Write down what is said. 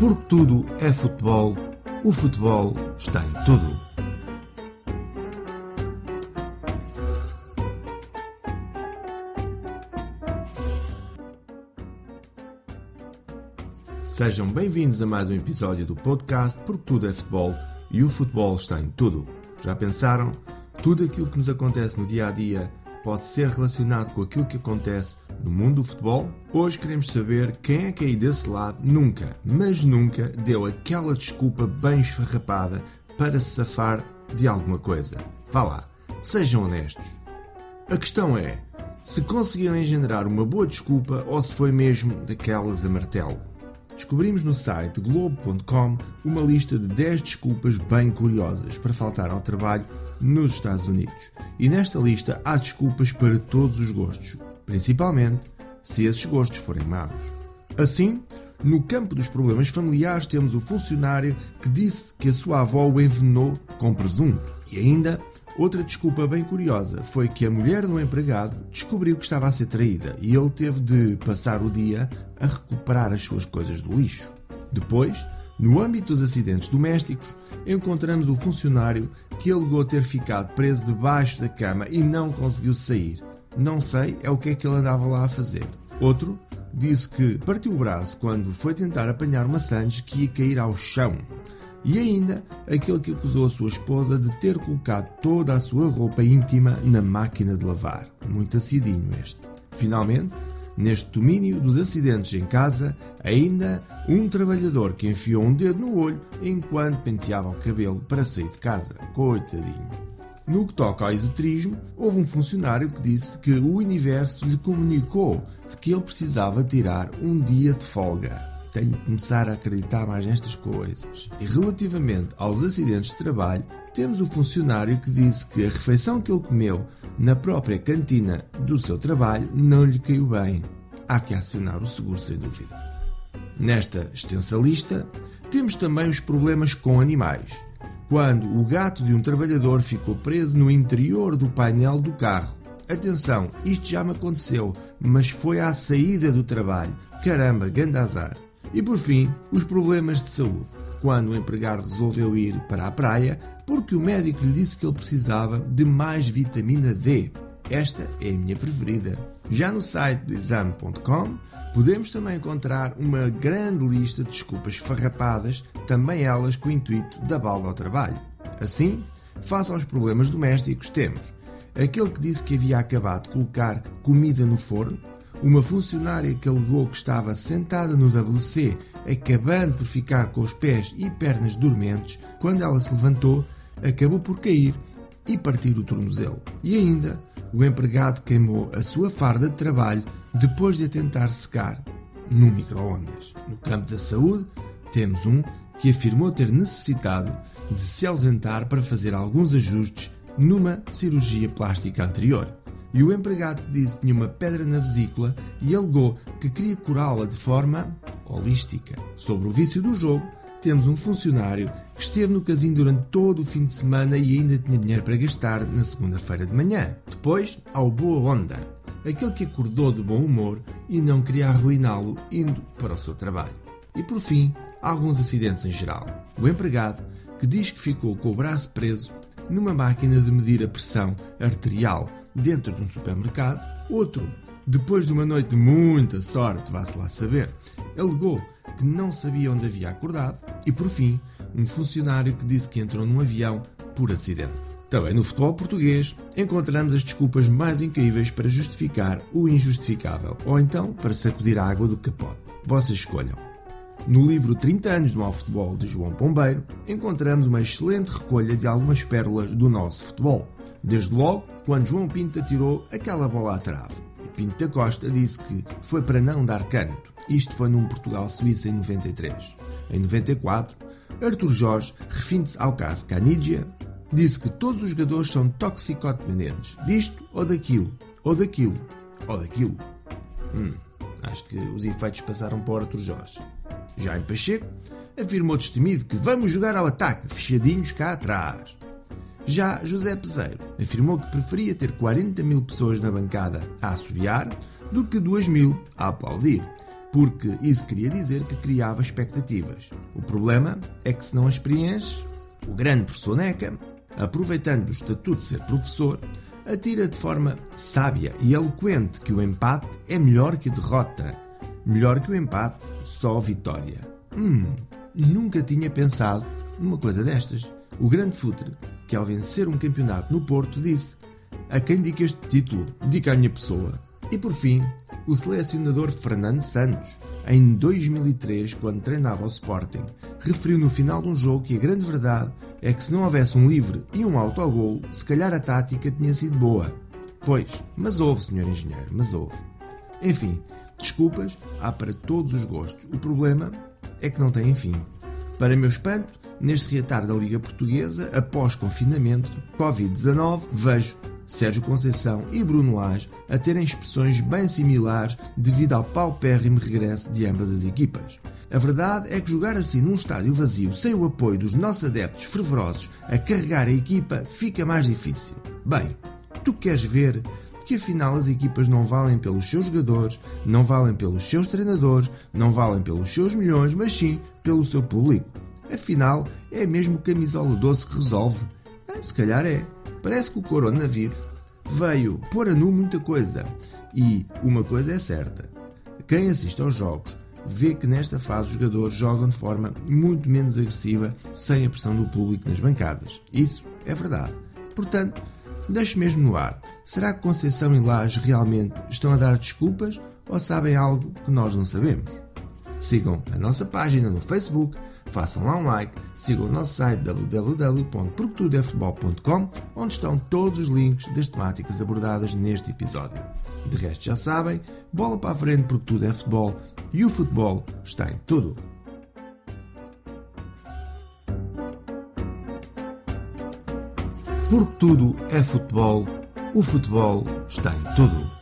Porque tudo é futebol, o futebol está em tudo. Sejam bem-vindos a mais um episódio do podcast Porque Tudo é Futebol e o futebol está em tudo. Já pensaram? Tudo aquilo que nos acontece no dia a dia pode ser relacionado com aquilo que acontece no mundo do futebol? Hoje queremos saber quem é que aí desse lado nunca, mas nunca, deu aquela desculpa bem esfarrapada para se safar de alguma coisa. Vá lá, sejam honestos. A questão é se conseguiram engendrar uma boa desculpa ou se foi mesmo daquelas a martelo. Descobrimos no site globo.com uma lista de 10 desculpas bem curiosas para faltar ao trabalho nos Estados Unidos. E nesta lista há desculpas para todos os gostos, principalmente se esses gostos forem maus. Assim, no campo dos problemas familiares, temos o funcionário que disse que a sua avó o envenenou com presunto. E ainda, outra desculpa bem curiosa foi que a mulher do empregado descobriu que estava a ser traída e ele teve de passar o dia a recuperar as suas coisas do lixo. Depois, no âmbito dos acidentes domésticos, encontramos o funcionário que alegou ter ficado preso debaixo da cama e não conseguiu sair. Não sei é o que é que ele andava lá a fazer. Outro disse que partiu o braço quando foi tentar apanhar uma sandes que ia cair ao chão. E ainda aquele que acusou a sua esposa de ter colocado toda a sua roupa íntima na máquina de lavar. Muito acidinho este. Finalmente, Neste domínio dos acidentes em casa, ainda um trabalhador que enfiou um dedo no olho enquanto penteava o cabelo para sair de casa. Coitadinho. No que toca ao esoterismo, houve um funcionário que disse que o universo lhe comunicou de que ele precisava tirar um dia de folga. Tenho que começar a acreditar mais nestas coisas. E relativamente aos acidentes de trabalho, temos o funcionário que disse que a refeição que ele comeu na própria cantina do seu trabalho não lhe caiu bem. Há que acionar o seguro, sem dúvida. Nesta extensa lista, temos também os problemas com animais. Quando o gato de um trabalhador ficou preso no interior do painel do carro. Atenção, isto já me aconteceu, mas foi à saída do trabalho. Caramba, gandazar. E por fim, os problemas de saúde. Quando o empregado resolveu ir para a praia porque o médico lhe disse que ele precisava de mais vitamina D. Esta é a minha preferida. Já no site do exame.com podemos também encontrar uma grande lista de desculpas farrapadas, também elas com o intuito da balda ao trabalho. Assim, face aos problemas domésticos, temos aquele que disse que havia acabado de colocar comida no forno, uma funcionária que alegou que estava sentada no WC, acabando por ficar com os pés e pernas dormentes, quando ela se levantou acabou por cair e partir o tornozelo. E ainda, o empregado queimou a sua farda de trabalho depois de a tentar secar no micro-ondas. No campo da saúde, temos um que afirmou ter necessitado de se ausentar para fazer alguns ajustes numa cirurgia plástica anterior. E o empregado que disse que tinha uma pedra na vesícula e alegou que queria curá-la de forma holística. Sobre o vício do jogo, temos um funcionário que esteve no casino durante todo o fim de semana e ainda tinha dinheiro para gastar na segunda-feira de manhã. Depois, ao Boa Onda, aquele que acordou de bom humor e não queria arruiná-lo indo para o seu trabalho. E por fim, alguns acidentes em geral. O empregado que diz que ficou com o braço preso numa máquina de medir a pressão arterial dentro de um supermercado. Outro, depois de uma noite de muita sorte, vá-se lá saber, alegou que não sabia onde havia acordado, e por fim, um funcionário que disse que entrou num avião por acidente. Também no futebol português encontramos as desculpas mais incríveis para justificar o injustificável, ou então para sacudir a água do capote. Vocês escolham. No livro 30 anos do mau futebol de João Pombeiro, encontramos uma excelente recolha de algumas pérolas do nosso futebol. Desde logo, quando João Pinto atirou aquela bola à trave. Pinto da Costa disse que foi para não dar canto. Isto foi num Portugal-Suíça em 93. Em 94, Arthur Jorge, refinte-se ao caso Canidia, disse que todos os jogadores são toxicodependentes. Disto ou daquilo, ou daquilo, ou daquilo. Hum, acho que os efeitos passaram para o Arthur Jorge. Já em Pacheco, afirmou destemido que vamos jogar ao ataque, fechadinhos cá atrás. Já José Peseiro afirmou que preferia ter 40 mil pessoas na bancada a assobiar do que 2 mil a aplaudir. porque isso queria dizer que criava expectativas. O problema é que se não as preenches, o grande professor Neca, aproveitando o estatuto de ser professor, atira de forma sábia e eloquente que o empate é melhor que a derrota. Melhor que o empate, só a vitória. Hum, nunca tinha pensado numa coisa destas. O grande futre, que ao vencer um campeonato no Porto, disse: A quem diga este título, diga à minha pessoa. E por fim, o selecionador Fernando Santos, em 2003, quando treinava o Sporting, referiu no final de um jogo que a grande verdade é que se não houvesse um livre e um autogol, se calhar a tática tinha sido boa. Pois, mas houve, senhor engenheiro, mas houve. Enfim, desculpas há para todos os gostos. O problema é que não tem fim. Para meu espanto, neste reatar da Liga Portuguesa, após confinamento, Covid-19, vejo Sérgio Conceição e Bruno Lage a terem expressões bem similares devido ao paupérrimo regresso de ambas as equipas. A verdade é que jogar assim num estádio vazio, sem o apoio dos nossos adeptos fervorosos a carregar a equipa, fica mais difícil. Bem, tu queres ver que afinal as equipas não valem pelos seus jogadores, não valem pelos seus treinadores, não valem pelos seus milhões, mas sim pelo seu público. Afinal, é mesmo camisola doce que resolve? É, se calhar é. Parece que o coronavírus veio pôr a nu muita coisa. E uma coisa é certa: quem assiste aos jogos vê que nesta fase os jogadores jogam de forma muito menos agressiva, sem a pressão do público nas bancadas. Isso é verdade. Portanto, deixo mesmo no ar. Será que Conceição e Laje realmente estão a dar desculpas ou sabem algo que nós não sabemos? Sigam a nossa página no Facebook Façam lá um like, sigam o nosso site www.portudefutebol.com, onde estão todos os links das temáticas abordadas neste episódio. De resto, já sabem, bola para a frente porque tudo é futebol e o futebol está em tudo. Porque tudo é futebol, o futebol está em tudo.